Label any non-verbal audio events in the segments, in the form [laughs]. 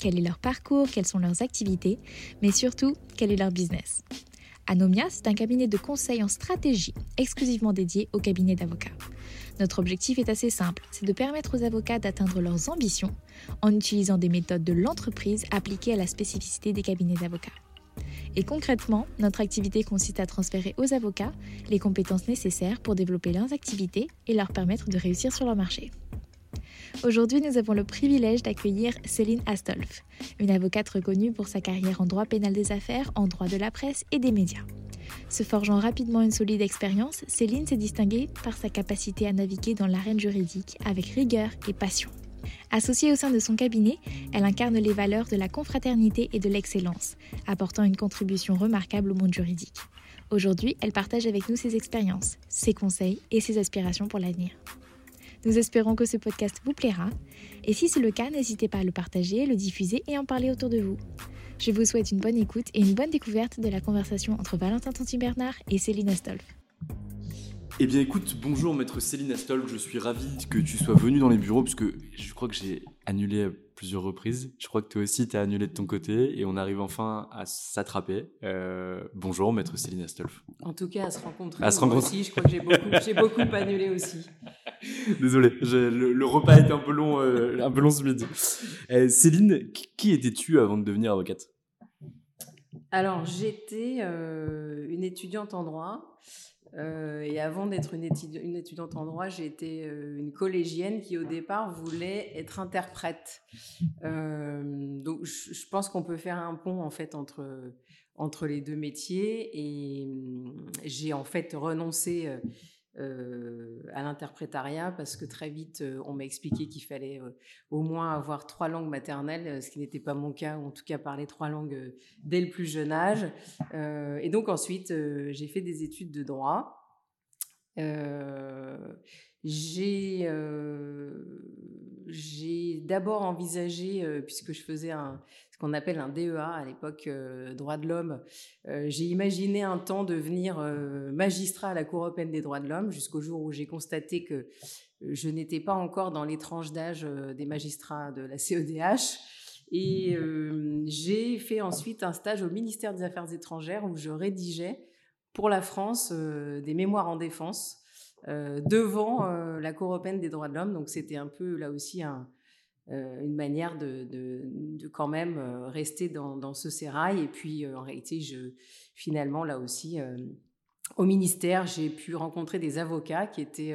Quel est leur parcours, quelles sont leurs activités, mais surtout, quel est leur business. Anomia, c'est un cabinet de conseil en stratégie exclusivement dédié au cabinet d'avocats. Notre objectif est assez simple, c'est de permettre aux avocats d'atteindre leurs ambitions en utilisant des méthodes de l'entreprise appliquées à la spécificité des cabinets d'avocats. Et concrètement, notre activité consiste à transférer aux avocats les compétences nécessaires pour développer leurs activités et leur permettre de réussir sur leur marché. Aujourd'hui, nous avons le privilège d'accueillir Céline Astolf, une avocate reconnue pour sa carrière en droit pénal des affaires, en droit de la presse et des médias. Se forgeant rapidement une solide expérience, Céline s'est distinguée par sa capacité à naviguer dans l'arène juridique avec rigueur et passion. Associée au sein de son cabinet, elle incarne les valeurs de la confraternité et de l'excellence, apportant une contribution remarquable au monde juridique. Aujourd'hui, elle partage avec nous ses expériences, ses conseils et ses aspirations pour l'avenir. Nous espérons que ce podcast vous plaira, et si c'est le cas, n'hésitez pas à le partager, le diffuser et en parler autour de vous. Je vous souhaite une bonne écoute et une bonne découverte de la conversation entre Valentin Tanti-Bernard et Céline Astolf. Eh bien écoute, bonjour maître Céline Astolf, je suis ravi que tu sois venu dans les bureaux parce que je crois que j'ai annulé à plusieurs reprises. Je crois que toi aussi tu as annulé de ton côté et on arrive enfin à s'attraper. Euh, bonjour maître Céline Astolf. En tout cas à se rencontrer. À se rencontrer. aussi, je crois que j'ai beaucoup, beaucoup annulé aussi. [laughs] Désolé, le, repas était un peu long, euh, un peu long ce midi. Euh, Céline, qui étais-tu avant de devenir avocate? Alors, j'étais euh, une étudiante en droit. et avant d'être une, une, étudiante en droit, été une collégienne qui, au départ, voulait être interprète. donc, je, je pense qu'on peut faire un pont, en fait, entre, entre les deux métiers. Et hum, j'ai, en fait, renoncé euh, à l'interprétariat parce que très vite, euh, on m'a expliqué qu'il fallait euh, au moins avoir trois langues maternelles, ce qui n'était pas mon cas, ou en tout cas parler trois langues dès le plus jeune âge. et donc ensuite, j'ai fait des études de droit. j'ai j'ai d'abord envisagé, puisque je faisais un, qu'on appelle un DEA à l'époque, euh, droit de l'homme. Euh, j'ai imaginé un temps devenir euh, magistrat à la Cour européenne des droits de l'homme jusqu'au jour où j'ai constaté que je n'étais pas encore dans les tranches d'âge des magistrats de la CEDH. Et j'ai fait ensuite un stage au ministère des Affaires étrangères où je rédigeais pour la France des mémoires en défense devant la Cour européenne des droits de l'homme. Donc c'était un peu là aussi un, euh, une manière de, de, quand même euh, rester dans, dans, ce sérail. Et puis, euh, en réalité, je, finalement, là aussi, au ministère, j'ai pu rencontrer des avocats qui étaient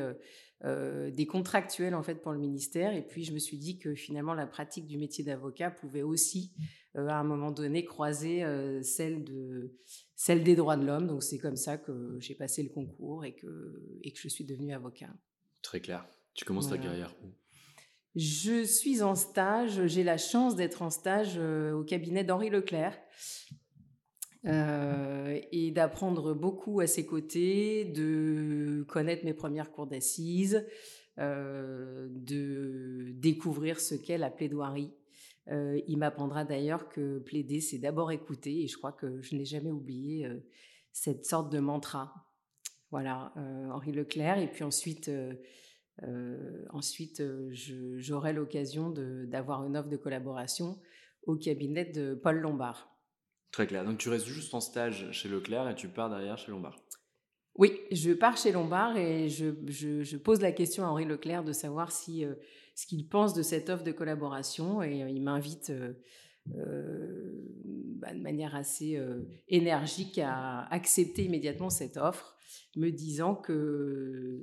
des contractuels, en fait, pour le ministère. Et puis, je me suis dit que finalement, la pratique du métier d'avocat pouvait aussi, à un moment donné, croiser celle de celle des droits de l'homme. Donc c'est comme ça que j'ai passé le concours et que, et que je suis devenue avocat. Très clair. Tu commences ta carrière où? Je suis en stage, j'ai la chance d'être en stage au cabinet d'Henri Leclerc. et d'apprendre beaucoup à ses côtés, de connaître mes premières cours d'assises, de découvrir ce qu'est la plaidoirie, euh, il m'apprendra d'ailleurs que plaider, c'est d'abord écouter, et je crois que je n'ai jamais oublié euh, cette sorte de mantra. Voilà, euh, Henri Leclerc, et puis ensuite, ensuite j'aurai l'occasion d'avoir une offre de collaboration au cabinet de Paul Lombard. Très clair. Donc tu restes juste en stage chez Leclerc et tu pars derrière chez Lombard. Oui, je pars chez Lombard et je, pose la question à Henri Leclerc de savoir si ce qu'il pense de cette offre de collaboration et euh, il m'invite euh, euh, bah, de manière assez énergique à accepter immédiatement cette offre, me disant que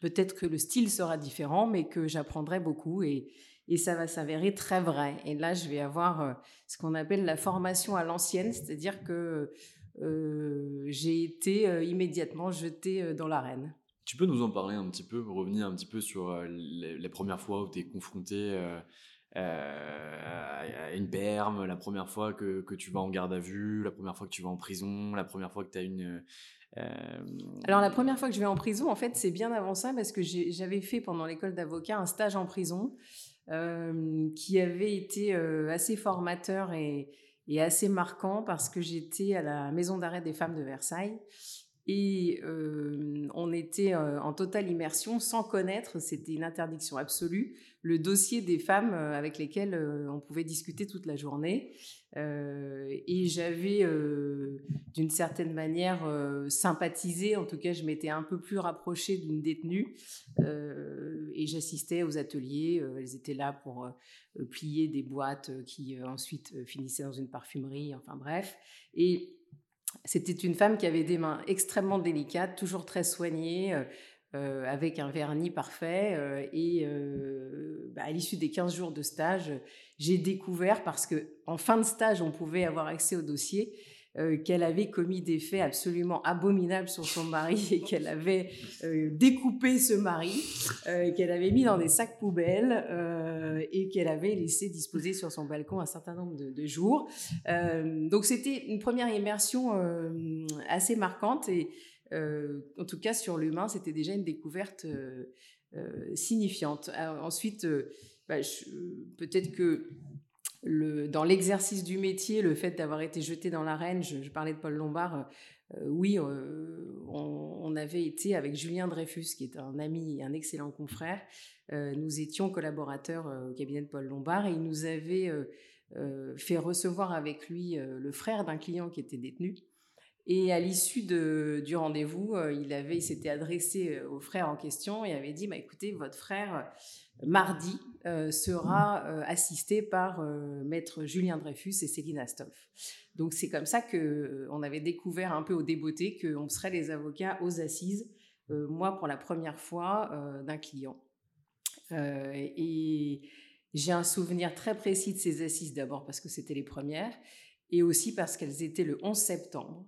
peut-être que le style sera différent, mais que j'apprendrai beaucoup et, et ça va s'avérer très vrai. Et là, je vais avoir ce qu'on appelle la formation à l'ancienne, c'est-à-dire que j'ai été immédiatement jetée dans l'arène. Tu peux nous en parler un petit peu, revenir un petit peu sur euh, les, premières fois où tu es confronté euh, euh, une perme, la première fois que, que, tu vas en garde à vue, la première fois que tu vas en prison, la première fois que tu as une... Alors la première fois que je vais en prison, en fait, c'est bien avant ça parce que j'avais fait pendant l'école d'avocat un stage en prison qui avait été assez formateur et, et assez marquant parce que j'étais à la maison d'arrêt des femmes de Versailles et on était en totale immersion sans connaître, c'était une interdiction absolue, le dossier des femmes avec lesquelles on pouvait discuter toute la journée. et j'avais d'une certaine manière sympathisé, en tout cas je m'étais un peu plus rapprochée d'une détenue et j'assistais aux ateliers. elles étaient là pour plier des boîtes qui ensuite finissaient dans une parfumerie, enfin bref. Et c'était une femme qui avait des mains extrêmement délicates, toujours très soignées, euh, euh, avec un vernis parfait. Euh, et bah, à l'issue des 15 jours de stage, j'ai découvert, parce que en fin de stage, on pouvait avoir accès au dossier, euh, qu'elle avait commis des faits absolument abominables sur son mari et qu'elle avait euh, découpé ce mari, euh, qu'elle avait mis dans des sacs poubelles et qu'elle avait laissé disposer sur son balcon un certain nombre de, jours. donc c'était une première immersion assez marquante et en tout cas sur l'humain, c'était déjà une découverte signifiante. ensuite, bah, peut-être que dans l'exercice du métier, le fait d'avoir été jeté dans l'arène, je, parlais de Paul Lombard, euh, oui, euh, on, avait été avec Julien Dreyfus, qui est un ami et un excellent confrère. Euh, nous étions collaborateurs au cabinet de Paul Lombard et il nous avait fait recevoir avec lui le frère d'un client qui était détenu. Et à l'issue du rendez-vous, il s'était adressé au frère en question et avait dit, bah, écoutez, votre frère mardi euh, sera euh, assisté par euh, maître Julien Dreyfus et Céline Astolf. Donc c'est comme ça que on avait découvert un peu au débeauté qu'on serait les avocats aux assises, moi pour la première fois d'un client. et j'ai un souvenir très précis de ces assises d'abord parce que c'était les premières et aussi parce qu'elles étaient le 11 septembre.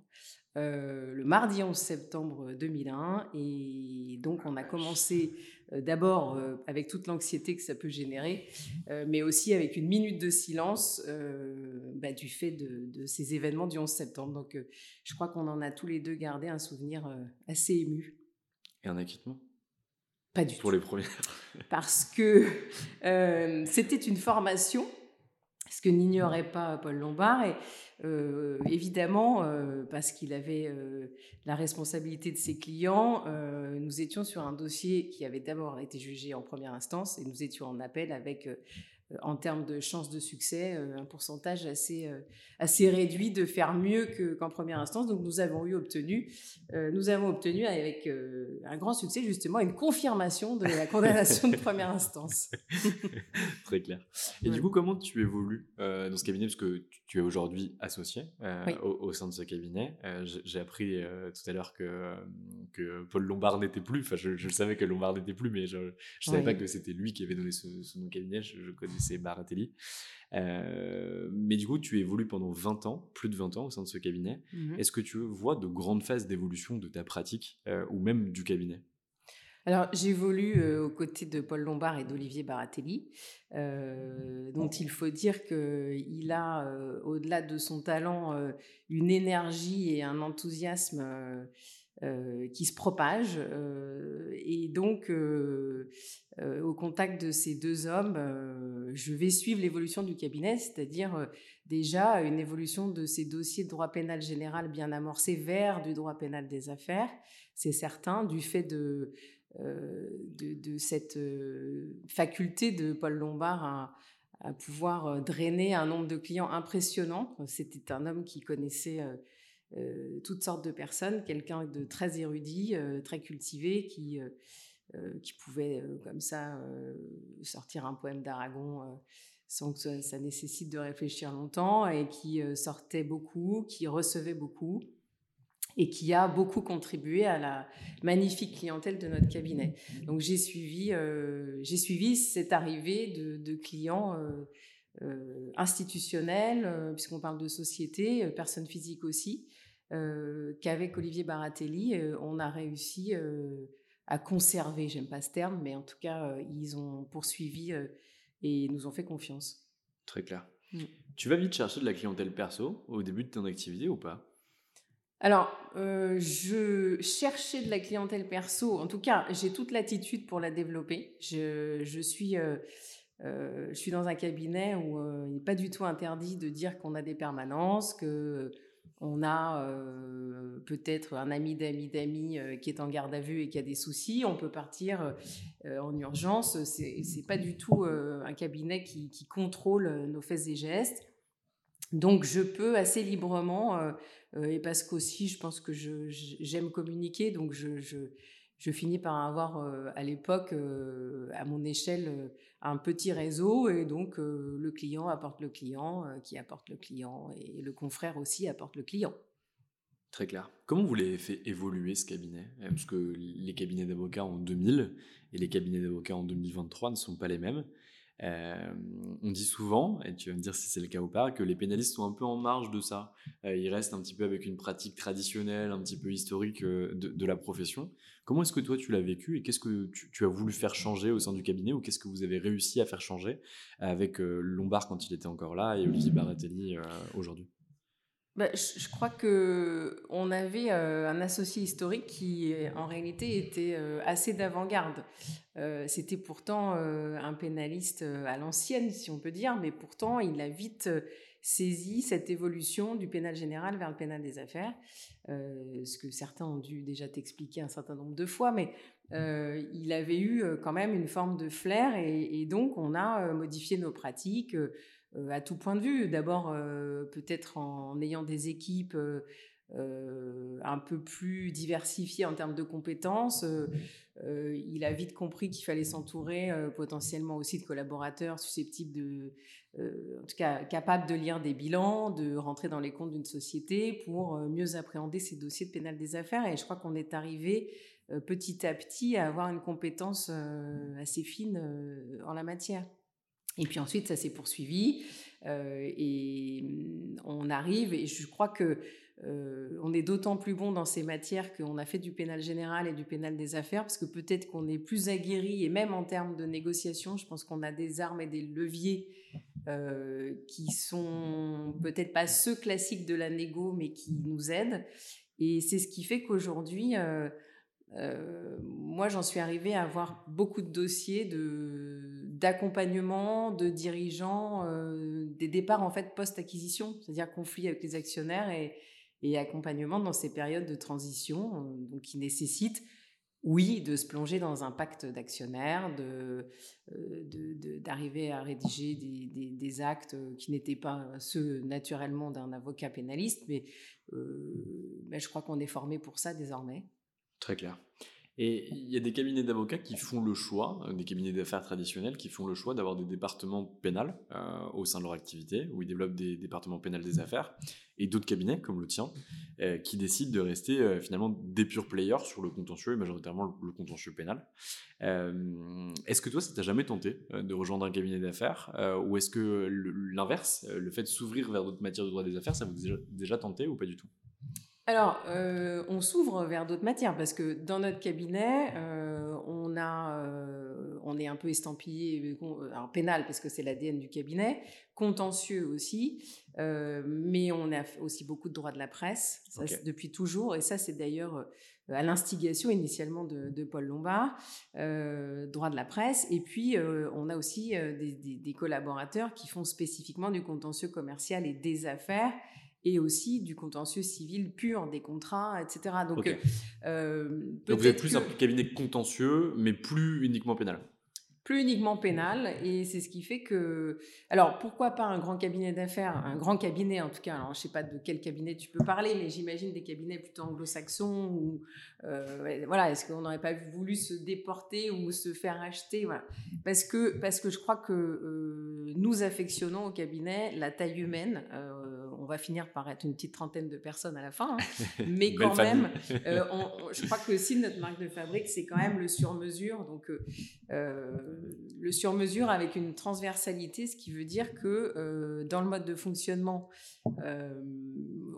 Le mardi 11 septembre 2001 et donc on a commencé euh, d'abord euh, avec toute l'anxiété que ça peut générer, euh, mais aussi avec une minute de silence bah, du fait de, ces événements du 11 septembre. Donc je crois qu'on en a tous les deux gardé un souvenir assez ému. Et un acquittement? Pas du tout. Pour les premiers. Parce que c'était une formation, ce que n'ignorait pas Paul Lombard. Et euh, évidemment, euh, parce qu'il avait euh, la responsabilité de ses clients, nous étions sur un dossier qui avait d'abord été jugé en première instance et nous étions en appel avec en termes de chances de succès, un pourcentage assez, assez réduit de faire mieux qu'en première instance. Donc nous avons eu obtenu, nous avons obtenu avec un grand succès justement une confirmation de la condamnation de première instance. [laughs] Très clair. Et du coup, comment tu évolues dans ce cabinet? Parce que tu es aujourd'hui associé au, sein de ce cabinet. J'ai appris tout à l'heure que, que Paul Lombard n'était plus. Enfin, je, je, savais que Lombard n'était plus, mais je ne savais pas que c'était lui qui avait donné ce, ce nom cabinet. Je, je connais c'est Baratelli. mais du coup, tu évolues pendant 20 ans, plus de 20 ans au sein de ce cabinet. Mmh Est-ce que tu vois de grandes phases d'évolution de ta pratique ou même du cabinet? Alors, j'évolue aux côtés de Paul Lombard et d'Olivier Baratelli, dont il faut dire qu'il a, au-delà de son talent, une énergie et un enthousiasme qui se propagent. et donc, au contact de ces deux hommes, je vais suivre l'évolution du cabinet, c'est-à-dire déjà une évolution de ces dossiers de droit pénal général bien amorcés vers du droit pénal des affaires, c'est certain, du fait de euh, de, cette euh, faculté de Paul Lombard à, pouvoir euh, drainer un nombre de clients impressionnant. C'était un homme qui connaissait toutes sortes de personnes, quelqu'un de très érudit, très cultivé, qui, qui pouvait comme ça sortir un poème d'Aragon sans que ça, nécessite de réfléchir longtemps, et qui sortait beaucoup, qui recevait beaucoup et qui a beaucoup contribué à la magnifique clientèle de notre cabinet. Donc j'ai suivi, euh, j'ai suivi cette arrivée de, clients euh, euh, institutionnels, puisqu'on parle de société, personnes physiques aussi, qu'avec Olivier Baratelli, on a réussi à conserver, j'aime pas ce terme, mais en tout cas, ils ont poursuivi et nous ont fait confiance. Très clair. Mm. Tu vas vite chercher de la clientèle perso au début de ton activité ou pas? Alors, euh, je cherchais de la clientèle perso. En tout cas, j'ai toute l'attitude pour la développer. Je, suis, euh, euh, je suis dans un cabinet où il n'est pas du tout interdit de dire qu'on a des permanences, que on a peut-être un ami d'amis d'amis qui est en garde à vue et qui a des soucis. On peut partir en urgence. C'est, n'est pas du tout un cabinet qui, contrôle nos faits et gestes. Donc, je peux assez librement euh, et parce qu'aussi, je pense que j'aime communiquer, donc je, finis par avoir euh, à l'époque, euh, à mon échelle, un petit réseau, et donc le client apporte le client, qui apporte le client, et le confrère aussi apporte le client. Très clair. Comment vous l'avez fait évoluer ce cabinet? Parce que les cabinets d'avocats en 2000 et les cabinets d'avocats en 2023 ne sont pas les mêmes. Euh, on dit souvent, et tu vas me dire si c'est le cas ou pas, que les pénalistes sont un peu en marge de ça. Euh, ils restent un petit peu avec une pratique traditionnelle, un petit peu historique euh, de, la profession. Comment est-ce que toi tu l'as vécu et qu'est-ce que tu, as voulu faire changer au sein du cabinet ou qu'est-ce que vous avez réussi à faire changer avec Lombard quand il était encore là et Olivier Baratelli aujourd'hui? Bah, je, crois que on avait euh, un associé historique qui, en réalité, était euh, assez d'avant-garde. Euh, c'était pourtant un pénaliste à l'ancienne, si on peut dire, mais pourtant, il a vite saisi cette évolution du pénal général vers le pénal des affaires, ce que certains ont dû déjà t'expliquer un certain nombre de fois, mais il avait eu quand même une forme de flair, et, donc on a modifié nos pratiques euh, à tout point de vue. D'abord, euh, peut-être en ayant des équipes euh, un peu plus diversifiées en termes de compétences. il a vite compris qu'il fallait s'entourer potentiellement aussi de collaborateurs susceptibles de, en tout cas, capables de lire des bilans, de rentrer dans les comptes d'une société pour mieux appréhender ces dossiers de pénal des affaires. Et je crois qu'on est arrivé petit à petit à avoir une compétence assez fine en la matière. Et puis ensuite, ça s'est poursuivi euh, et mm, on arrive, et je crois que euh, on est d'autant plus bon dans ces matières qu'on a fait du pénal général et du pénal des affaires, parce que peut-être qu'on est plus aguerri, et même en termes de négociation, je pense qu'on a des armes et des leviers euh, qui sont peut-être pas ceux classiques de la négo, mais qui nous aident. Et c'est ce qui fait qu'aujourd'hui, euh, moi, j'en suis arrivée à avoir beaucoup de dossiers d'accompagnement de dirigeants, euh, des départs en fait post-acquisition, c'est-à-dire conflit avec les actionnaires et, et, accompagnement dans ces périodes de transition, euh, donc qui nécessitent, oui, de se plonger dans un pacte d'actionnaires, de d'arriver à rédiger des, actes qui n'étaient pas ceux naturellement d'un avocat pénaliste, mais je crois qu'on est formé pour ça désormais. Très clair. Et il y a des cabinets d'avocats qui font le choix, euh, des cabinets d'affaires traditionnels qui font le choix d'avoir des départements pénals euh, au sein de leur activité, où ils développent des départements pénals des affaires, et d'autres cabinets comme le tien, euh, qui décident de rester finalement des pure players sur le contentieux, et majoritairement le, contentieux pénal. est-ce que toi, ça t'a jamais tenté de rejoindre un cabinet d'affaires, ou est-ce que l'inverse, le, fait de s'ouvrir vers d'autres matières de droit des affaires, ça vous a déjà tenté ou pas du tout? Alors, euh, on s'ouvre vers d'autres matières parce que dans notre cabinet, euh, on a, euh, on est un peu estampillé, alors pénal parce que c'est l'ADN du cabinet, contentieux aussi, mais on a aussi beaucoup de droits de la presse depuis toujours, et ça c'est d'ailleurs à l'instigation initialement de, Paul Lombard, droit de la presse, et puis on a aussi des, des collaborateurs qui font spécifiquement du contentieux commercial et des affaires et aussi du contentieux civil pur, des contrats, etc. Donc, euh, Donc vous êtes plus un cabinet contentieux, mais plus uniquement pénal plus uniquement pénal et c'est ce qui fait que alors pourquoi pas un grand cabinet d'affaires un grand cabinet en tout cas alors je sais pas de quel cabinet tu peux parler mais j'imagine des cabinets plutôt anglo-saxons ou euh, voilà est-ce qu'on n'aurait pas voulu se déporter ou se faire acheter voilà parce que parce que je crois que euh, nous affectionnons au cabinet la taille humaine euh, on va finir par être une petite trentaine de personnes à la fin hein. [laughs] mais quand même je crois que aussi notre marque de fabrique c'est quand même le sur mesure donc le sur-mesure avec une transversalité, ce qui veut dire que euh, dans le mode de fonctionnement, euh,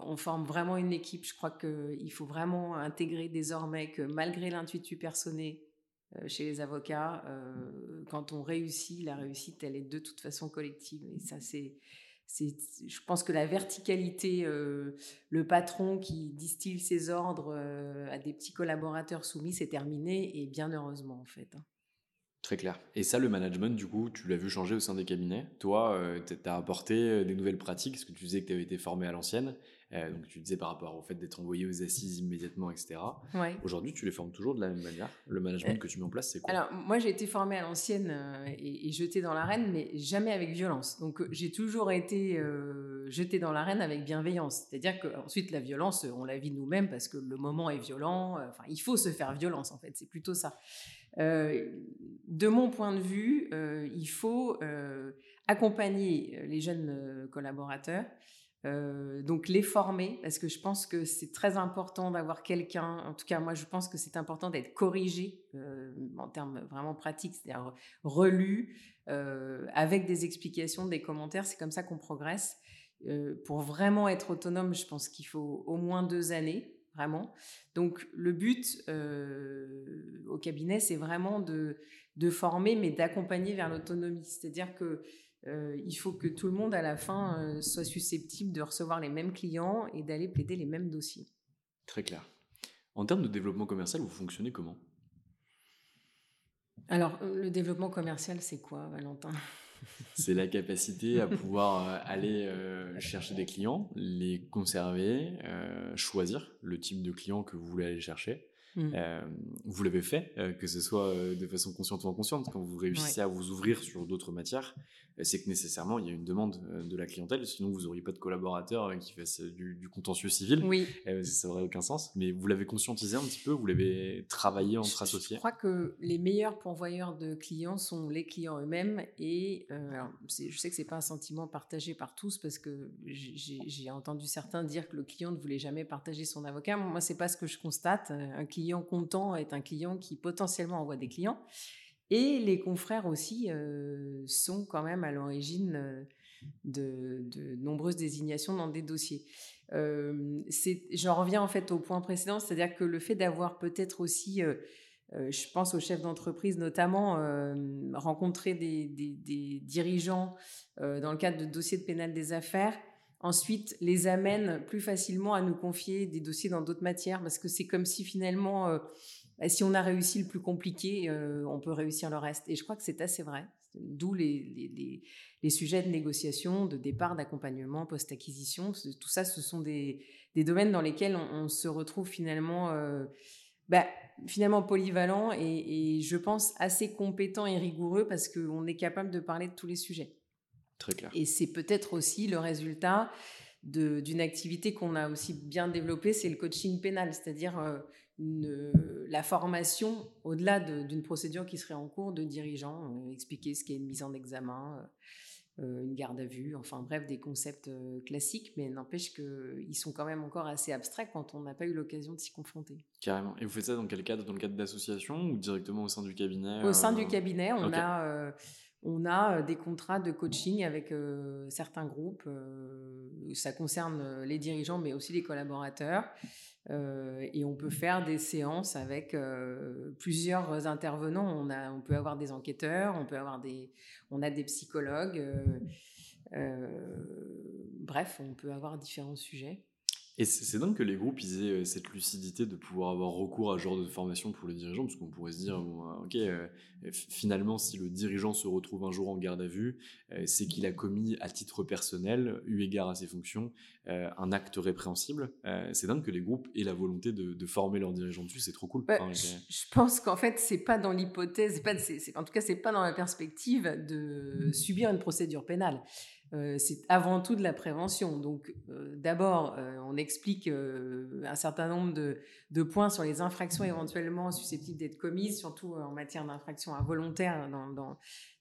on forme vraiment une équipe. Je crois qu'il faut vraiment intégrer désormais que malgré l'intuitu personné euh, chez les avocats, quand on réussit, la réussite, elle est de toute façon collective. Et ça, c'est je pense que la verticalité, le patron qui distille ses ordres à des petits collaborateurs soumis, c'est terminé et bien heureusement en fait. Hein. Très clair. Et ça, le management, du coup, tu l'as vu changer au sein des cabinets. Toi, euh, tu as apporté euh, des nouvelles pratiques, parce que tu disais que tu avais été formé à l'ancienne. Euh, donc, tu disais par rapport au fait d'être envoyé aux assises immédiatement, etc. Aujourd'hui, tu les formes toujours de la même manière? Le management que tu mets en place, c'est quoi? Alors, moi, j'ai été formé à l'ancienne et, et, jetée dans l'arène, mais jamais avec violence. Donc, j'ai toujours été jetée dans l'arène avec bienveillance. C'est-à-dire qu'ensuite, la violence, on la vit nous-mêmes parce que le moment est violent. Enfin, il faut se faire violence, en fait. C'est plutôt ça. Euh, de mon point de vue, euh, il faut euh, accompagner les jeunes collaborateurs, donc les former, parce que je pense que c'est très important d'avoir quelqu'un, en tout cas moi je pense que c'est important d'être corrigé en termes vraiment pratiques, c'est-à-dire relu, avec des explications, des commentaires, c'est comme ça qu'on progresse. pour vraiment être autonome, je pense qu'il faut au moins deux années vraiment. Donc le but euh, au cabinet, c'est vraiment de, de, former, mais d'accompagner vers l'autonomie. C'est-à-dire que euh, il faut que tout le monde à la fin euh, soit susceptible de recevoir les mêmes clients et d'aller plaider les mêmes dossiers. Très clair. En termes de développement commercial, vous fonctionnez comment? Alors, le développement commercial, c'est quoi, Valentin? [laughs] C'est la capacité à pouvoir euh, aller euh, chercher des clients, les conserver, euh, choisir le type de client que vous voulez aller chercher. Mmh. vous l'avez fait, que ce soit de façon consciente ou inconsciente, quand vous réussissez à vous ouvrir sur d'autres matières, c'est que nécessairement il y a une demande de la clientèle, sinon vous n'auriez pas de collaborateurs qui fassent du, contentieux civil. Oui. ça n'aurait aucun sens. Mais vous l'avez conscientisé un petit peu, vous l'avez travaillé entre associés? Je crois que les meilleurs pourvoyeurs de clients sont les clients eux-mêmes. Et je sais que c'est pas un sentiment partagé par tous parce que j'ai entendu certains dire que le client ne voulait jamais partager son avocat. Moi, c'est pas ce que je constate. Un client content est un client qui potentiellement envoie des clients. Et les confrères aussi euh, sont quand même à l'origine euh, de, nombreuses désignations dans des dossiers. Euh, J'en reviens en fait au point précédent, c'est-à-dire que le fait d'avoir peut-être aussi, je pense aux chefs d'entreprise notamment, rencontré des, des dirigeants dans le cadre de dossiers de pénal des affaires, ensuite les amène plus facilement à nous confier des dossiers dans d'autres matières, parce que c'est comme si finalement bah, si on a réussi le plus compliqué, euh, on peut réussir le reste. Et je crois que c'est assez vrai. D'où les, sujets de négociation, de départ, d'accompagnement, post-acquisition. Tout ça, ce sont des, domaines dans lesquels on, se retrouve finalement, euh, bah, polyvalent et, et, je pense assez compétent et rigoureux parce qu'on est capable de parler de tous les sujets. Très clair. Et c'est peut-être aussi le résultat d'une activité qu'on a aussi bien développée, c'est le coaching pénal, c'est-à-dire euh, la formation, au-delà d'une procédure qui serait en cours, de dirigeants, expliquer ce qu'est une mise en examen, une garde à vue, enfin bref, des concepts classiques, mais n'empêche qu'ils sont quand même encore assez abstraits quand on n'a pas eu l'occasion de s'y confronter. Carrément. Et vous faites ça dans quel cadre? Dans le cadre d'associations ou directement au sein du cabinet? Au sein du cabinet, on a on a des contrats de coaching avec certains groupes. ça concerne les dirigeants, mais aussi les collaborateurs. et on peut faire des séances avec plusieurs intervenants. On, a, on peut avoir des enquêteurs, on peut avoir on a des psychologues. bref, on peut avoir différents sujets. Et c'est dingue que les groupes ils aient euh, cette lucidité de pouvoir avoir recours à ce genre de formation pour les dirigeants, parce qu'on pourrait se dire, euh, ok, euh, finalement, si le dirigeant se retrouve un jour en garde à vue, c'est qu'il a commis à titre personnel, eu égard à ses fonctions, un acte répréhensible. c'est dingue que les groupes aient la volonté de, former leurs dirigeants dessus, c'est trop cool. Bah, je, pense qu'en fait, c'est pas dans l'hypothèse, en tout cas, c'est pas dans la perspective de subir une procédure pénale. Euh, c'est avant tout de la prévention. Donc, euh, d'abord, euh, on explique un certain nombre de, points sur les infractions éventuellement susceptibles d'être commises, surtout en matière d'infractions involontaires dans,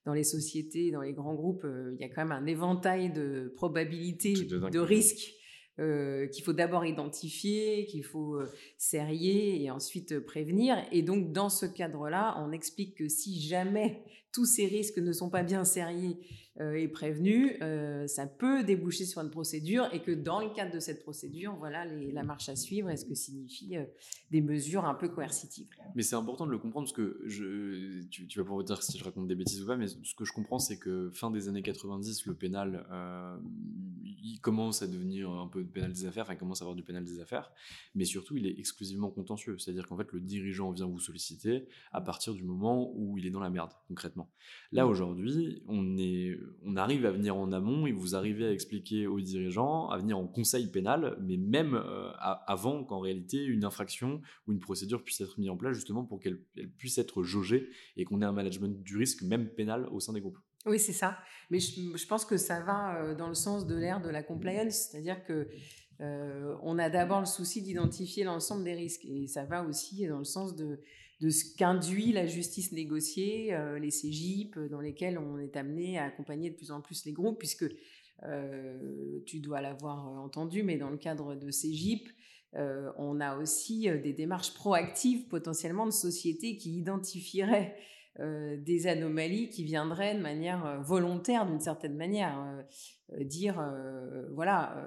dans, les sociétés, dans les grands groupes. il y a quand même un éventail de probabilités, de risques. qu'il faut d'abord identifier, qu'il faut serrer et ensuite prévenir. Et donc, dans ce cadre-là, on explique que si jamais tous ces risques ne sont pas bien serrés est prévenu, euh, ça peut déboucher sur une procédure et que dans le cadre de cette procédure, voilà la marche à suivre et ce que signifie euh, des mesures un peu coercitives? Mais c'est important de le comprendre parce que je, tu, vas pouvoir dire si je raconte des bêtises ou pas, mais ce que je comprends, c'est que fin des années 90, le pénal, il commence à devenir un peu de pénal des affaires, enfin, il commence à avoir du pénal des affaires, mais surtout, il est exclusivement contentieux. C'est-à-dire qu'en fait, le dirigeant vient vous solliciter à partir du moment où il est dans la merde, concrètement. Là, mmh. aujourd'hui, on est on arrive à venir en amont et vous arrivez à expliquer aux dirigeants, à venir en conseil pénal, mais même euh, avant qu'en réalité une infraction ou une procédure puisse être mise en place justement pour qu'elle puisse être jaugée et qu'on ait un management du risque, même pénal, au sein des groupes. Oui, c'est ça. Mais je, pense que ça va euh, dans le sens de l'ère de la compliance, c'est-à-dire que euh, on a d'abord le souci d'identifier l'ensemble des risques et ça va aussi dans le sens de de ce qu'induit la justice négociée, euh, les CGIP, dans lesquels on est amené à accompagner de plus en plus les groupes, puisque euh, tu dois l'avoir entendu, mais dans le cadre de CGIP, euh, on a aussi des démarches proactives potentiellement de sociétés qui identifieraient des anomalies qui viendraient de manière volontaire, d'une certaine manière, dire, voilà,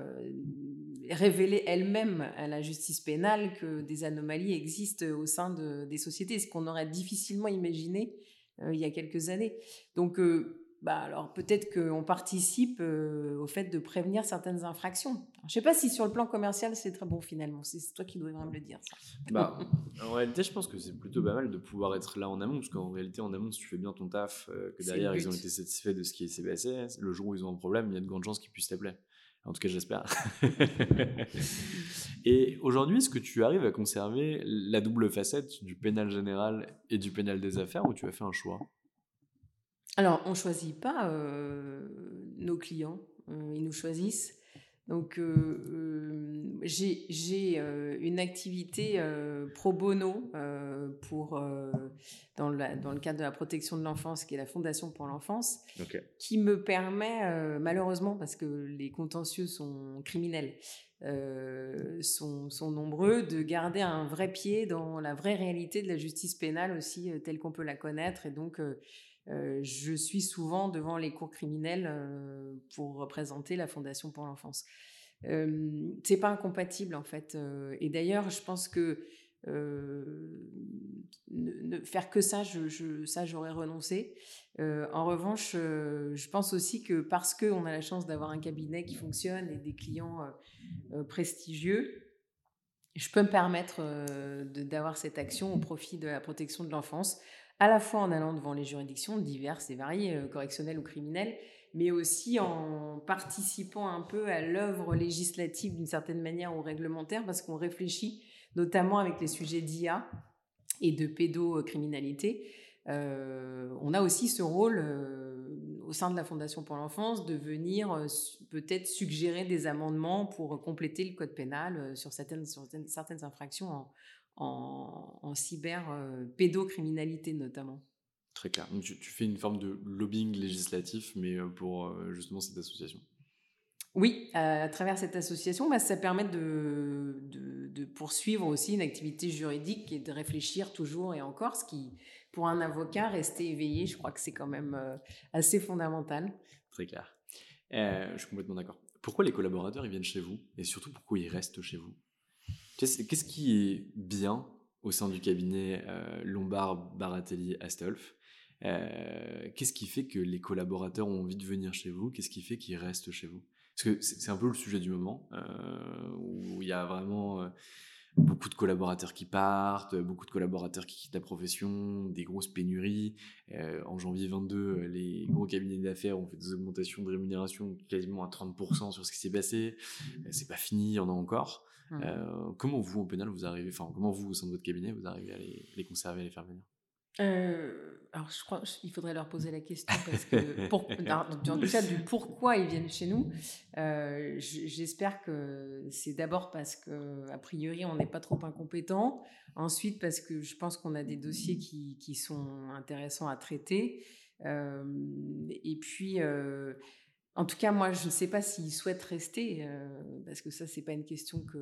révéler elle-même à la justice pénale que des anomalies existent au sein de, des sociétés, ce qu'on aurait difficilement imaginé euh, il y a quelques années. Donc, euh, bah alors peut-être qu'on participe euh, au fait de prévenir certaines infractions. je ne sais pas si sur le plan commercial c'est très bon finalement. C'est toi qui devrais me le dire. Ça. Bah, en réalité, je pense que c'est plutôt pas mal de pouvoir être là en amont, parce qu'en réalité, en amont, si tu fais bien ton taf, que derrière ils ont été satisfaits de ce qui s'est passé, le jour où ils ont un problème, il y a de grandes chances qu'ils puissent t'appeler. En tout cas, j'espère. [laughs] et aujourd'hui, est-ce que tu arrives à conserver la double facette du pénal général et du pénal des affaires ou tu as fait un choix? Alors, on ne choisit pas euh, nos clients, euh, ils nous choisissent. Donc, euh, euh, j'ai euh, une activité pro bono pour, dans, dans, le cadre de la protection de l'enfance, qui est la Fondation pour l'enfance, qui me permet, malheureusement, parce que les contentieux sont criminels, sont, sont, nombreux, de garder un vrai pied dans la vraie réalité de la justice pénale aussi, telle qu'on peut la connaître. Et donc, euh, je suis souvent devant les cours criminels euh, pour représenter la Fondation pour l'enfance. Euh, c'est pas incompatible en fait. et d'ailleurs, je pense que ne, faire que ça, je, ça j'aurais renoncé. en revanche, je pense aussi que parce qu'on a la chance d'avoir un cabinet qui fonctionne et des clients prestigieux, je peux me permettre d'avoir cette action au profit de la protection de l'enfance à la fois en allant devant les juridictions diverses et variées, euh, correctionnelles ou criminelles, mais aussi en participant un peu à l'œuvre législative d'une certaine manière ou réglementaire, parce qu'on réfléchit notamment avec les sujets d'IA et de pédocriminalité. Euh, on a aussi ce rôle euh, au sein de la Fondation pour l'enfance de venir peut-être suggérer des amendements pour compléter le code pénal sur certaines, certaines infractions en, en, cyber pédocriminalité notamment. Très clair. tu, fais une forme de lobbying législatif, mais pour justement cette association. Oui, à, travers cette association, bah, ça permet de, de, poursuivre aussi une activité juridique et de réfléchir toujours et encore, ce qui, pour un avocat, rester éveillé, je crois que c'est quand même euh, assez fondamental. Très clair. Euh, je suis complètement d'accord. Pourquoi les collaborateurs ils viennent chez vous? Et surtout pourquoi ils restent chez vous? Qu'est-ce qui est bien au sein du cabinet euh, Lombard Baratelli Astolf Qu'est-ce qui fait que les collaborateurs ont envie de venir chez vous? Qu'est-ce qui fait qu'ils restent chez vous? Parce que c'est un peu le sujet du moment, euh, où il y a vraiment euh, beaucoup de collaborateurs qui partent, beaucoup de collaborateurs qui quittent la profession, des grosses pénuries. Euh, en janvier 22, les gros cabinets d'affaires ont fait des augmentations de rémunération quasiment à 30% sur ce qui s'est passé. c'est pas fini, il y en a encore. Mmh. comment vous, au pénal, vous arrivez, enfin, comment vous, au sein de votre cabinet, vous arrivez à les, les conserver, à les faire venir? Euh, alors, je crois qu'il faudrait leur poser la question parce que, pour, [laughs] en tout cas, du pourquoi ils viennent chez nous. Euh, j'espère que c'est d'abord parce que, a priori, on n'est pas trop incompétent. Ensuite, parce que je pense qu'on a des dossiers qui, qui, sont intéressants à traiter. Euh, et puis, en tout cas, moi, je ne sais pas s'ils souhaitent rester, euh, parce que ça, c'est pas une question que,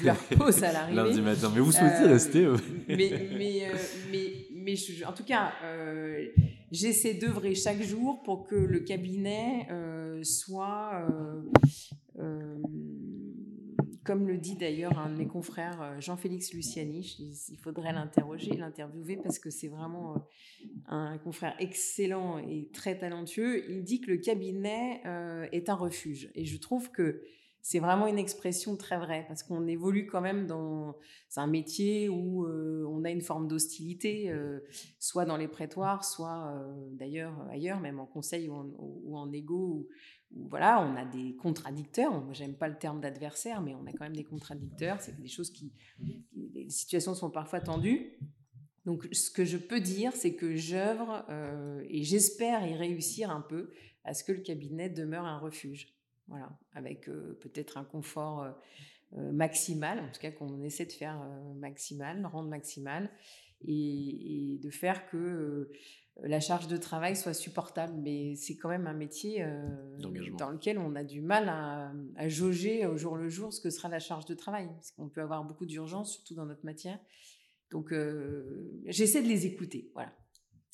je leur [laughs] pose à l'arrivée. Lundi matin, mais vous souhaitez euh, rester Mais, mais, euh, mais, mais en tout cas, j'essaie d'œuvrer chaque jour pour que le cabinet soit comme le dit d'ailleurs un de mes confrères, euh, Jean-Félix Luciani, il faudrait l'interroger, l'interviewer parce que c'est vraiment euh, un confrère excellent et très talentueux. Il dit que le cabinet euh, est un refuge. Et je trouve que c'est vraiment une expression très vraie parce qu'on évolue quand même dans un métier où on a une forme d'hostilité, soit dans les prétoires, soit d'ailleurs ailleurs, même en conseil ou en, ou en égo voilà, on a des contradicteurs. Moi, j'aime pas le terme d'adversaire, mais on a quand même des contradicteurs. C'est des choses qui, les situations sont parfois tendues. Donc, ce que je peux dire, c'est que j'œuvre euh, et j'espère y réussir un peu à ce que le cabinet demeure un refuge. Voilà, avec euh, peut-être un confort euh, maximal, en tout cas qu'on essaie de faire maximal, rendre maximal, et, et de faire que la charge de travail soit supportable. Mais c'est quand même un métier euh, dans lequel on a du mal à, jauger au jour le jour ce que sera la charge de travail. Parce qu'on peut avoir beaucoup d'urgence, surtout dans notre matière. Donc, euh, j'essaie de les écouter. Voilà.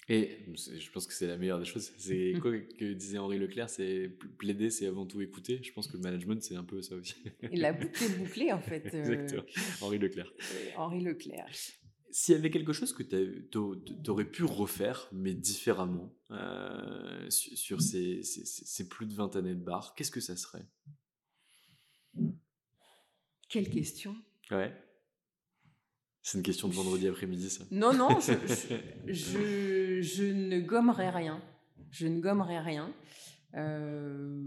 Et je pense que c'est la meilleure des choses. C'est [laughs] quoi que disait Henri Leclerc C'est plaider, c'est avant tout écouter. Je pense que le management, c'est un peu ça aussi. Et la boucle est bouclée, en fait. [laughs] Exactement. Henri Leclerc. Henri Leclerc. S'il y avait quelque chose que tu aurais pu refaire, mais différemment, euh, sur, ces, ces, plus de 20 années de bar, qu'est-ce que ça serait? Quelle question? Ouais. C'est une question de vendredi après-midi, ça. Non, non, [laughs] je, je, ne gommerai rien. Je ne gommerai rien. Euh,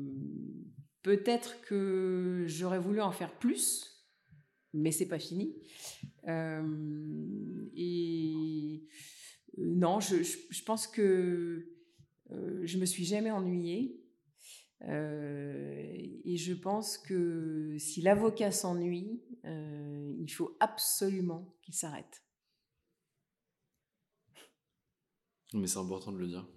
peut-être que j'aurais voulu en faire plus, mais c'est pas fini. Euh, et euh, non, je, je, pense que euh, je me suis jamais ennuyée. et je pense que si l'avocat s'ennuie, il faut absolument qu'il s'arrête. Mais c'est important de le dire.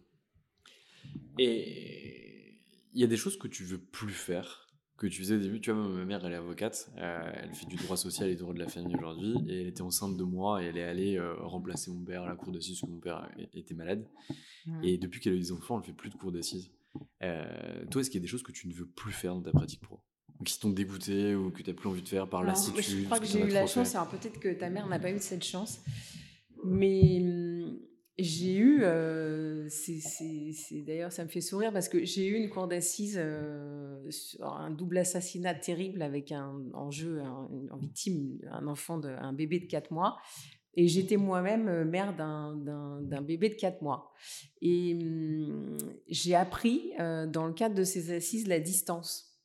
Et il y a des choses que tu veux plus faire que tu faisais au début. Tu vois, ma mère, elle est avocate, euh, elle fait du droit social et du droit de la famille aujourd'hui, et elle était enceinte de moi, et elle est allée euh, remplacer mon père à la cour d'assises, parce que mon père était malade. Mmh. Et depuis qu'elle a eu des enfants, elle ne fait plus de cours d'assises. Euh, toi, est-ce qu'il y a des choses que tu ne veux plus faire dans ta pratique pro? Qui t'ont dégoûté ou que tu n'as plus envie de faire par lassitude Je crois que, j'ai eu la chance, alors peut-être que ta mère n'a pas eu cette chance, mais hum, j'ai eu, euh, c'est d'ailleurs ça me fait sourire parce que j'ai eu une cour d'assises euh, un double assassinat terrible avec un en jeu, un, victime, un enfant, un bébé de 4 mois. Et j'étais moi-même euh, mère d'un bébé de 4 mois. Et hum, j'ai appris dans le cadre de ces assises la distance.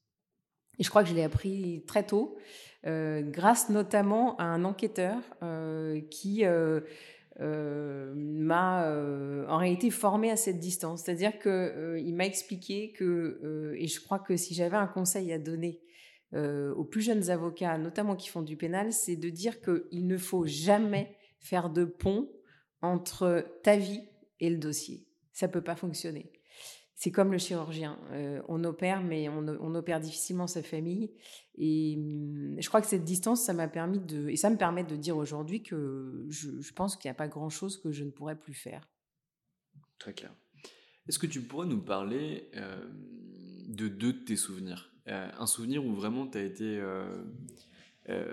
Et je crois que je l'ai appris très tôt, grâce notamment à un enquêteur qui m'a euh, en réalité formé à cette distance. C'est-à-dire qu'il euh, m'a expliqué que, et je crois que si j'avais un conseil à donner aux plus jeunes avocats, notamment qui font du pénal, c'est de dire qu'il ne faut jamais faire de pont entre ta vie et le dossier. Ça peut pas fonctionner. C'est comme le chirurgien. on opère, mais on, opère difficilement sa famille. Et mmh, je crois que cette distance, ça m'a permis de, et ça me permet de dire aujourd'hui que je, pense qu'il n'y a pas grand-chose que je ne pourrais plus faire. Très clair. Est-ce que tu pourrais nous parler de deux de tes souvenirs? Un souvenir où vraiment tu as été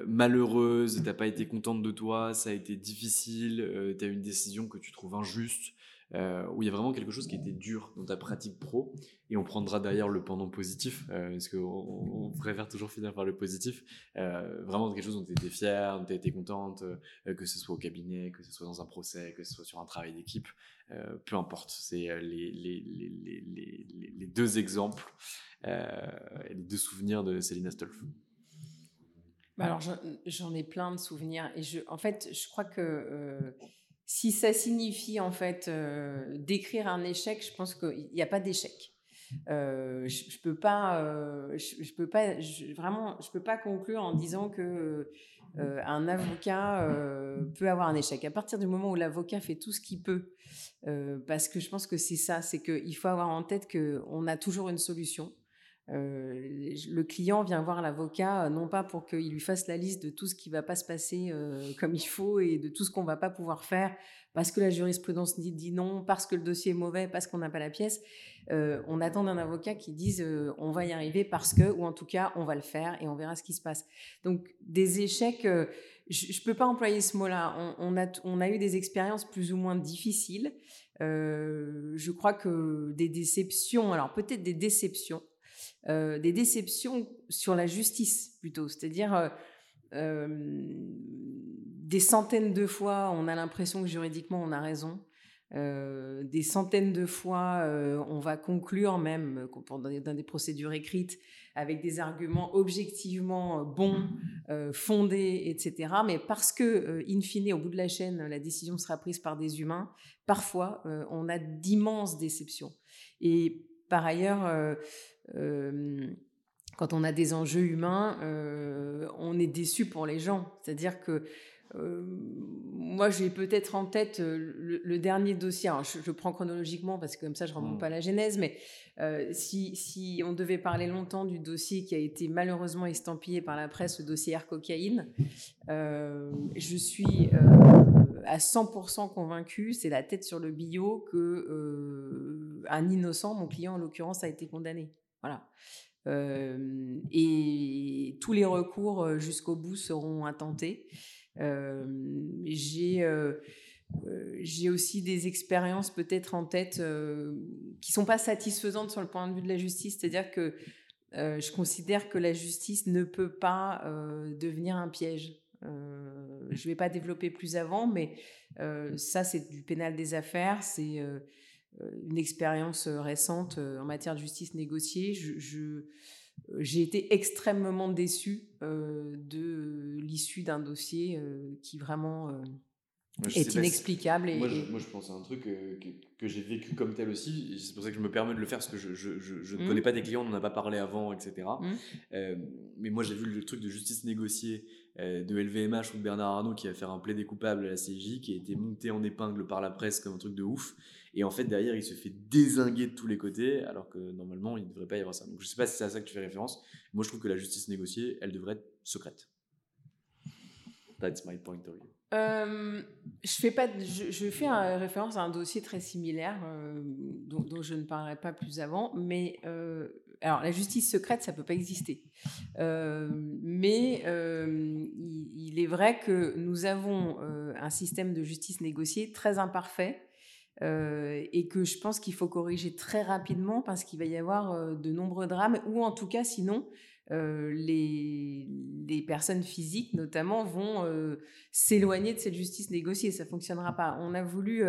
malheureuse, tu n'as pas été contente de toi, ça a été difficile, tu as eu une décision que tu trouves injuste, euh, où il y a vraiment quelque chose qui était dur dans ta pratique pro. Et on prendra d'ailleurs le pendant positif, euh, parce qu'on on préfère toujours finir par le positif. Euh, vraiment quelque chose dont tu étais fière, dont tu étais contente, que ce soit au cabinet, que ce soit dans un procès, que ce soit sur un travail d'équipe, peu importe. C'est les, les, deux exemples, les deux souvenirs de Céline Astolf. Bah alors j'en ai plein de souvenirs et en fait je crois que si ça signifie en fait euh, décrire un échec, je pense qu'il n'y a pas d'échec. Euh, je, ne peux pas, euh, je, peux pas, vraiment, je peux pas conclure en disant que un avocat peut avoir un échec. À partir du moment où l'avocat fait tout ce qu'il peut, parce que je pense que c'est ça, c'est qu'il faut avoir en tête qu'on a toujours une solution. Euh, le client vient voir l'avocat non pas pour qu'il lui fasse la liste de tout ce qui va pas se passer euh, comme il faut et de tout ce qu'on va pas pouvoir faire parce que la jurisprudence dit, non, parce que le dossier est mauvais, parce qu'on n'a pas la pièce. Euh, on attend d'un avocat qui dise on va y arriver parce que, ou en tout cas on va le faire et on verra ce qui se passe. Donc des échecs, je, ne peux pas employer ce mot-là. On a eu des expériences plus ou moins difficiles. je crois que des déceptions, alors peut-être des déceptions, euh, des déceptions sur la justice plutôt, c'est-à-dire euh, euh, des centaines de fois on a l'impression que juridiquement on a raison, des centaines de fois on va conclure même dans des procédures écrites avec des arguments objectivement bons, fondés, etc. Mais parce que, in fine, au bout de la chaîne, la décision sera prise par des humains, parfois on a d'immenses déceptions. Et par ailleurs, quand on a des enjeux humains, on est déçu pour les gens. C'est-à-dire que moi, j'ai peut-être en tête le, dernier dossier. je, prends chronologiquement parce que comme ça, je ne remonte mmh. pas à la genèse. Mais si, on devait parler longtemps du dossier qui a été malheureusement estampillé par la presse, le dossier Air Cocaïne, je suis à 100% convaincu, c'est la tête sur le bio que un innocent, mon client en l'occurrence, a été condamné. Voilà. et tous les recours jusqu'au bout seront intentés. j'ai j'ai aussi des expériences peut-être en tête qui sont pas satisfaisantes sur le point de vue de la justice, c'est-à-dire que je considère que la justice ne peut pas devenir un piège. je ne vais pas développer plus avant, mais ça, c'est du pénal des affaires, c'est une expérience euh, récente euh, en matière de justice négociée. Je, j'ai été extrêmement déçue de l'issue d'un dossier qui vraiment est inexplicable. et, moi, je, moi, je, pense à un truc que, que, j'ai vécu comme tel aussi. C'est pour ça que je me permets de le faire, parce que je, je ne mmh. connais pas des clients, on n'en a pas parlé avant, etc. Mmh. mais moi, j'ai vu le truc de justice négociée de LVMH ou de Bernard Arnault qui a fait un plaidé coupable à la CJ, qui a été monté en épingle par la presse comme un truc de ouf. Et en fait, derrière, il se fait désinguer de tous les côtés, alors que normalement, il ne devrait pas y avoir ça. Donc, je ne sais pas si c'est à ça que tu fais référence. Moi, je trouve que la justice négociée, elle devrait être secrète. That's my point of view. Euh, je fais pas, je, fais référence à un dossier très similaire euh, dont, je ne parlerai pas plus avant, mais euh, alors la justice secrète ça peut pas exister, mais il, est vrai que nous avons un système de justice négociée très imparfait euh, et que je pense qu'il faut corriger très rapidement parce qu'il va y avoir euh, de nombreux drames, ou en tout cas, sinon, euh, les, les, personnes physiques, notamment, vont s'éloigner de cette justice négociée. Ça fonctionnera pas. On a voulu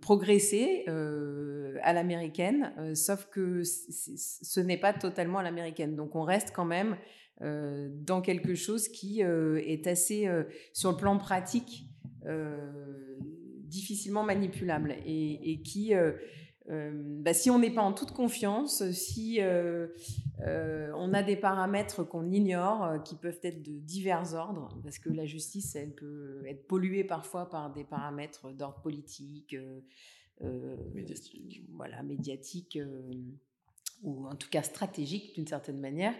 progresser à l'américaine, sauf que ce n'est pas totalement à l'américaine. Donc, on reste quand même dans quelque chose qui est assez, sur le plan pratique, difficilement manipulable et, qui, euh, bah, si on n'est pas en toute confiance, si on a des paramètres qu'on ignore, qui peuvent être de divers ordres, parce que la justice, elle peut être polluée parfois par des paramètres d'ordre politique, médiatique, voilà, médiatique ou en tout cas stratégique d'une certaine manière,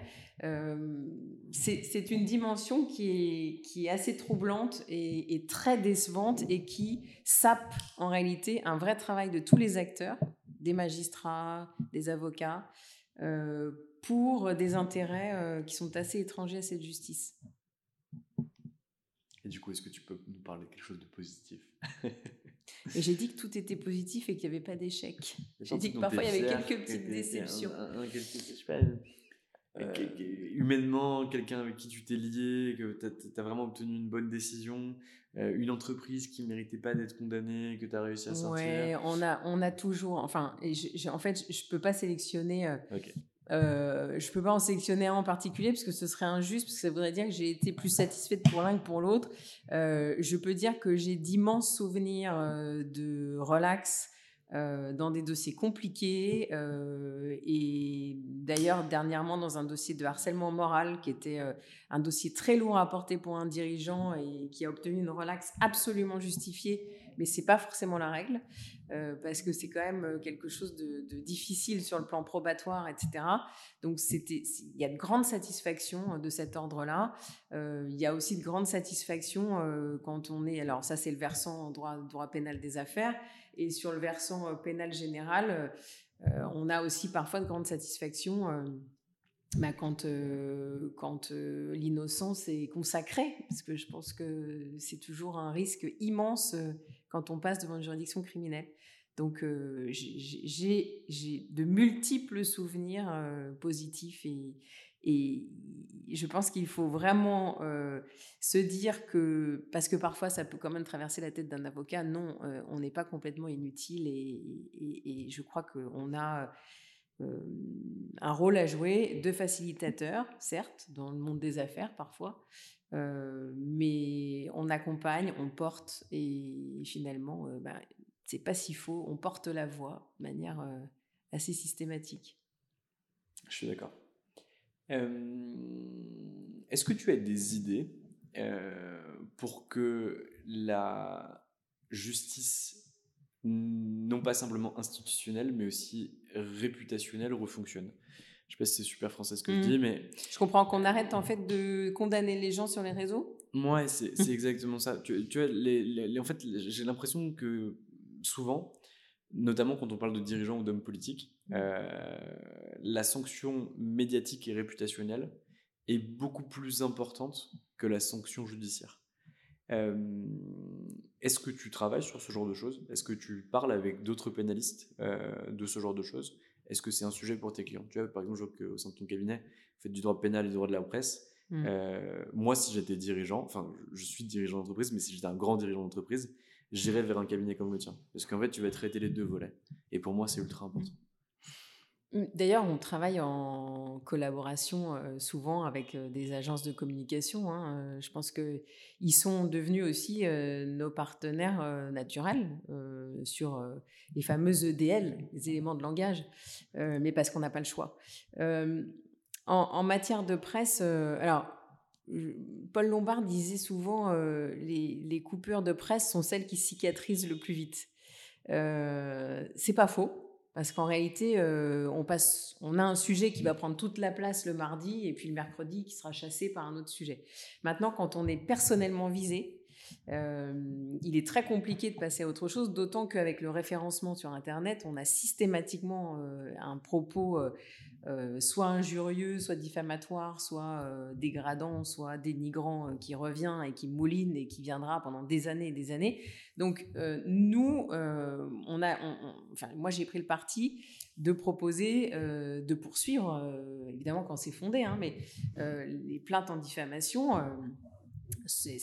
euh, c'est une dimension qui est, assez troublante et, très décevante et qui sape en réalité un vrai travail de tous les acteurs, des magistrats, des avocats, euh, pour des intérêts euh, qui sont assez étrangers à cette justice. Et du coup, est-ce que tu peux nous parler de quelque chose de positif? [laughs] Et j'ai dit que tout était positif et qu'il n'y avait pas d'échec. J'ai dit que parfois il y avait quelques petites déceptions. humainement, quelqu'un avec qui tu t'es lié, que tu as, vraiment obtenu une bonne décision, euh, une entreprise qui ne méritait pas d'être condamnée, que tu as réussi à sortir. Oui, on a, on a toujours. Enfin, en fait, je ne peux pas sélectionner. Euh, euh, je ne peux pas en sélectionner un en particulier parce que ce serait injuste, parce que ça voudrait dire que j'ai été plus satisfaite pour l'un que pour l'autre. Euh, je peux dire que j'ai d'immenses souvenirs euh, de relax dans des dossiers compliqués et d'ailleurs dernièrement dans un dossier de harcèlement moral qui était un dossier très lourd à porter pour un dirigeant et qui a obtenu une relax absolument justifiée mais c'est pas forcément la règle euh, parce que c'est quand même euh, quelque chose de, difficile sur le plan probatoire, etc. Donc il y a de grandes satisfactions euh, de cet ordre-là. il y a aussi de grandes satisfactions quand on est, alors ça c'est le versant droit, pénal des affaires, et sur le versant pénal général, on a aussi parfois de grandes satisfactions. Bah, quand l'innocence est consacrée, parce que je pense que c'est toujours un risque immense quand on passe devant une juridiction criminelle. Donc euh, j'ai de multiples souvenirs euh, positifs et, et, je pense qu'il faut vraiment euh, se dire que, parce que parfois ça peut quand même traverser la tête d'un avocat, non, on n'est pas complètement inutile et, et, je crois qu'on a un rôle à jouer de facilitateur, certes, dans le monde des affaires parfois, mais on accompagne, on porte et finalement, bah, c'est pas si faux. On porte la voix de manière assez systématique. Je suis d'accord. Est-ce que tu as des idées pour que la justice, non pas simplement institutionnelle, mais aussi réputationnelle, refonctionne? Je sais pas si c'est super français ce que je mmh. dis, mais. Je comprends qu'on arrête en fait de condamner les gens sur les réseaux. Ouais, c'est [laughs] exactement ça. Tu, tu vois, les, en fait, j'ai l'impression que souvent, notamment quand on parle de dirigeants ou d'hommes politiques, euh, la sanction médiatique et réputationnelle est beaucoup plus importante que la sanction judiciaire. Euh, est-ce que tu travailles sur ce genre de choses? Est-ce que tu parles avec d'autres pénalistes euh, de ce genre de choses? Est-ce que c'est un sujet pour tes clients? Tu vois, par exemple, je vois qu'au sein de ton cabinet, vous faites du droit pénal et du droit de la presse. Mmh. Moi, si j'étais dirigeant, enfin, je suis dirigeant d'entreprise, mais si j'étais un grand dirigeant d'entreprise, j'irais vers un cabinet comme le tien. Parce qu'en fait, tu vas traiter les deux volets. Et pour moi, c'est ultra important. Mmh, d'ailleurs, on travaille en collaboration euh, souvent avec euh, des agences de communication. Hein, euh, je pense qu'ils sont devenus aussi nos partenaires naturels sur les fameuses EDL, les éléments de langage, mais parce qu'on n'a pas le choix. En, matière de presse, alors Paul Lombard disait souvent les, les, coupures de presse sont celles qui cicatrisent le plus vite. C'est pas faux. Parce qu'en réalité, euh, on, passe, on a un sujet qui va prendre toute la place le mardi et puis le mercredi qui sera chassé par un autre sujet. Maintenant, quand on est personnellement visé, euh, il est très compliqué de passer à autre chose, d'autant qu'avec le référencement sur Internet, on a systématiquement euh, un propos euh, soit injurieux, soit diffamatoire, soit dégradant, soit dénigrant qui revient et qui mouline et qui viendra pendant des années et des années. Donc nous, moi j'ai pris le parti de proposer de poursuivre, évidemment quand c'est fondé, hein, mais les plaintes en diffamation c'est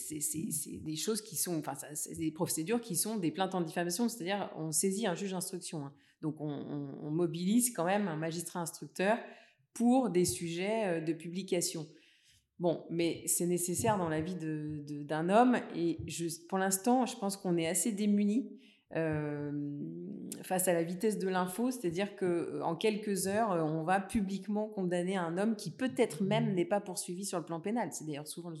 des choses qui sont, enfin, des procédures qui sont des plaintes en diffamation, c'est-à-dire on saisit un juge d'instruction. Hein. Donc on, mobilise quand même un magistrat instructeur pour des sujets euh, de publication. Bon, mais c'est nécessaire dans la vie d'un homme et pour l'instant, je pense qu'on est assez démunis face à la vitesse de l'info, c'est-à-dire que en quelques heures, on va publiquement condamner un homme qui peut-être même n'est pas poursuivi sur le plan pénal. C'est d'ailleurs souvent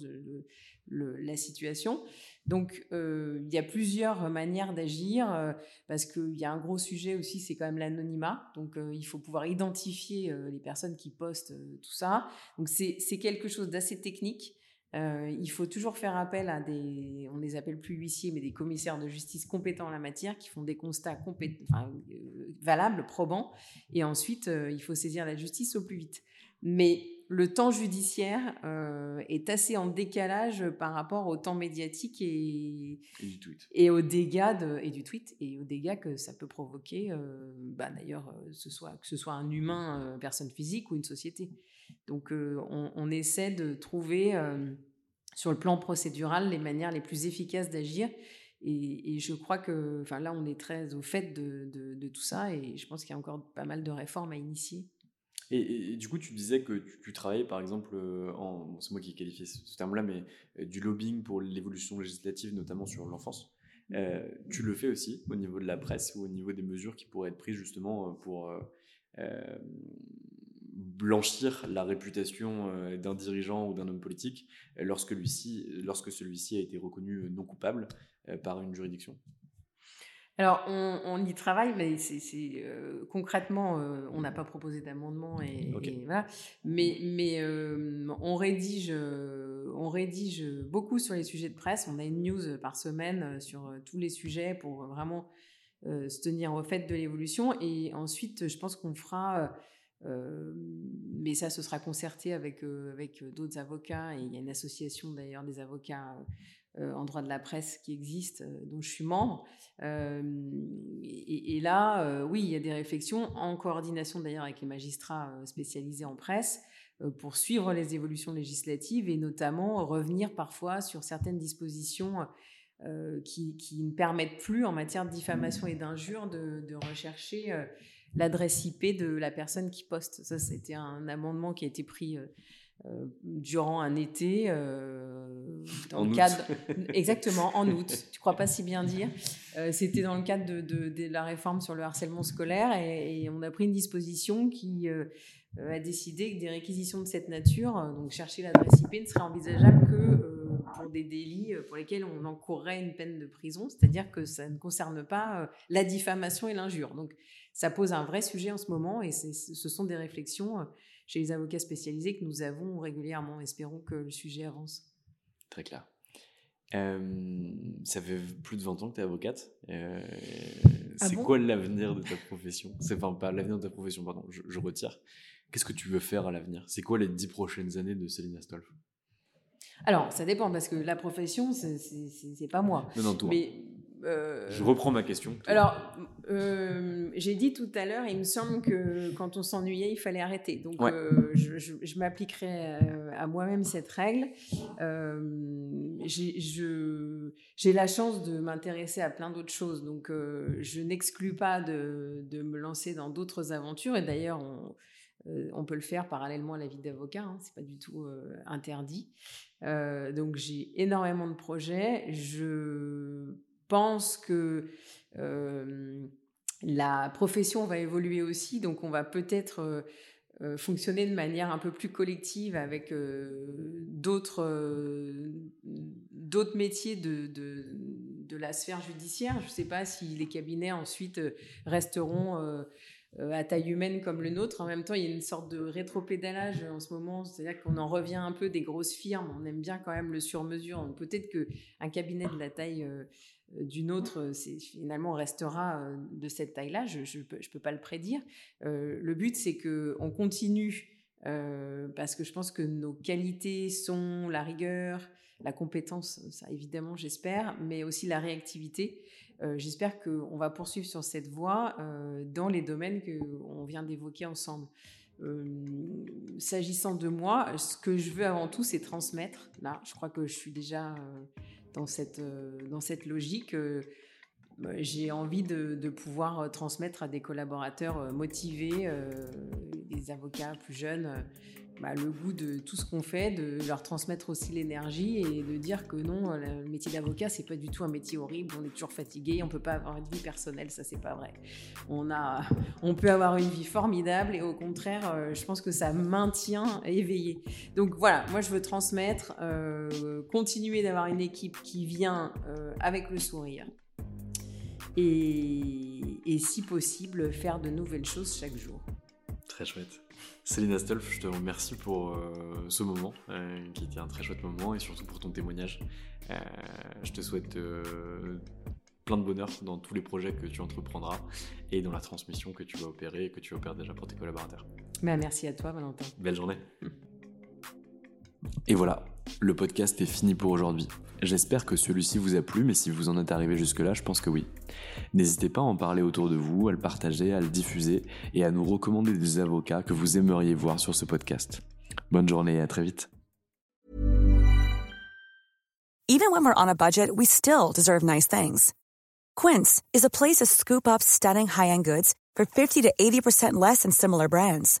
la situation. Donc, il y a plusieurs manières d'agir, parce qu'il y a un gros sujet aussi, c'est quand même l'anonymat. Donc, il faut pouvoir identifier les personnes qui postent tout ça. Donc, c'est quelque chose d'assez technique. Euh, il faut toujours faire appel à des, on les appelle plus huissiers, mais des commissaires de justice compétents en la matière, qui font des constats euh, valables, probants, et ensuite euh, il faut saisir la justice au plus vite. Mais le temps judiciaire est assez en décalage par rapport au temps médiatique et, et, aux dégâts de, et du tweet et aux dégâts que ça peut provoquer. Bah, D'ailleurs, ce soit, que ce soit un humain, personne physique ou une société. Donc, on, on, essaie de trouver sur le plan procédural les manières les plus efficaces d'agir. Et, je crois que enfin, là, on est très au fait de, tout ça et je pense qu'il y a encore pas mal de réformes à initier. Et, du coup, tu disais que tu, travaillais par exemple, euh, c'est moi qui ai qualifié ce, terme-là, mais euh, du lobbying pour l'évolution législative, notamment sur l'enfance. Euh, tu le fais aussi au niveau de la presse ou au niveau des mesures qui pourraient être prises justement pour blanchir la réputation d'un dirigeant ou d'un homme politique lorsque, lorsque celui-ci a été reconnu non coupable par une juridiction? Alors, on, y travaille, mais c'est concrètement, on n'a pas proposé d'amendement et, voilà. Mais, mais on rédige, on rédige beaucoup sur les sujets de presse. On a une news par semaine sur tous les sujets pour vraiment se tenir au fait de l'évolution. Et ensuite, je pense qu'on fera mais ça, ce sera concerté avec, avec d'autres avocats. Et il y a une association d'ailleurs des avocats en droit de la presse qui existe, dont je suis membre. Et, là, oui, il y a des réflexions en coordination d'ailleurs avec les magistrats spécialisés en presse pour suivre les évolutions législatives et notamment revenir parfois sur certaines dispositions qui, ne permettent plus en matière de diffamation et d'injure de, rechercher l'adresse IP de la personne qui poste. Ça, c'était un amendement qui a été pris euh, euh, durant un été, euh, dans le cadre, [laughs] exactement en août. Tu crois pas si bien dire [laughs] C'était dans le cadre de, la réforme sur le harcèlement scolaire et, on a pris une disposition qui a décidé que des réquisitions de cette nature, donc chercher l'adresse IP, ne serait envisageable que pour des délits pour lesquels on encourrait une peine de prison, c'est-à-dire que ça ne concerne pas la diffamation et l'injure. Donc ça pose un vrai sujet en ce moment et ce sont des réflexions euh, chez les avocats spécialisés que nous avons régulièrement. Espérons que le sujet avance. Très clair. Euh, ça fait plus de 20 ans que tu es avocate. Euh, ah c'est quoi l'avenir de ta profession? C'est enfin pas l'avenir de ta profession, pardon, je, retire. Qu'est-ce que tu veux faire à l'avenir? C'est quoi les 10 prochaines années de Céline Astolf Alors, ça dépend parce que la profession, c'est pas moi. Non, non, toi. Mais euh, je reprends ma question. Alors, euh, j'ai dit tout à l'heure, il me semble que quand on s'ennuyait, il fallait arrêter. Donc, euh, je, m'appliquerai à, moi-même cette règle. j'ai la chance de m'intéresser à plein d'autres choses. Donc, je n'exclus pas de, me lancer dans d'autres aventures. Et d'ailleurs, on, peut le faire parallèlement à la vie d'avocat. Hein, c'est pas du tout interdit. donc, j'ai énormément de projets. Je pense que la profession va évoluer aussi, donc on va peut-être fonctionner de manière un peu plus collective avec d'autres d'autres métiers de, de, la sphère judiciaire. Je ne sais pas si les cabinets ensuite resteront à taille humaine comme le nôtre. En même temps, il y a une sorte de rétropédalage en ce moment, c'est-à-dire qu'on en revient un peu des grosses firmes. On aime bien quand même le sur-mesure. Peut-être qu'un cabinet de la taille euh, d'une autre, euh, c'est finalement restera euh, de cette taille-là. Je ne peux, pas le prédire. le but, c'est que on continue parce que je pense que nos qualités sont la rigueur, la compétence, ça évidemment, j'espère, mais aussi la réactivité. j'espère qu'on va poursuivre sur cette voie dans les domaines qu'on vient d'évoquer ensemble. S'agissant de moi, ce que je veux avant tout, c'est transmettre. Là, je crois que je suis déjà dans cette, euh, dans cette logique, euh, bah, j'ai envie de, pouvoir euh, transmettre à des collaborateurs motivés, des avocats plus jeunes, bah, le goût de tout ce qu'on fait, de leur transmettre aussi l'énergie et de dire que non, le métier d'avocat, c'est pas du tout un métier horrible. On est toujours fatigué, on peut pas avoir une vie personnelle, ça c'est pas vrai. On a, on peut avoir une vie formidable et au contraire, euh, je pense que ça maintient éveillé. Donc voilà, moi je veux transmettre, euh, continuer d'avoir une équipe qui vient euh, avec le sourire et, et si possible faire de nouvelles choses chaque jour. Très chouette. Céline Astolf, je te remercie pour euh, ce moment, euh, qui était un très chouette moment, et surtout pour ton témoignage. Euh, je te souhaite plein de bonheur dans tous les projets que tu entreprendras et dans la transmission que tu vas opérer et que tu opères déjà pour tes collaborateurs. Bah, merci à toi, Valentin. Belle journée. [laughs] Et voilà, le podcast est fini pour aujourd'hui. J'espère que celui-ci vous a plu, mais si vous en êtes arrivé jusque-là, je pense que oui. N'hésitez pas à en parler autour de vous, à le partager, à le diffuser et à nous recommander des avocats que vous aimeriez voir sur ce podcast. Bonne journée et à très vite. Even when we're on a budget, we still deserve nice things. Quince is a place to scoop up stunning high-end goods for 50 to 80% less than similar brands.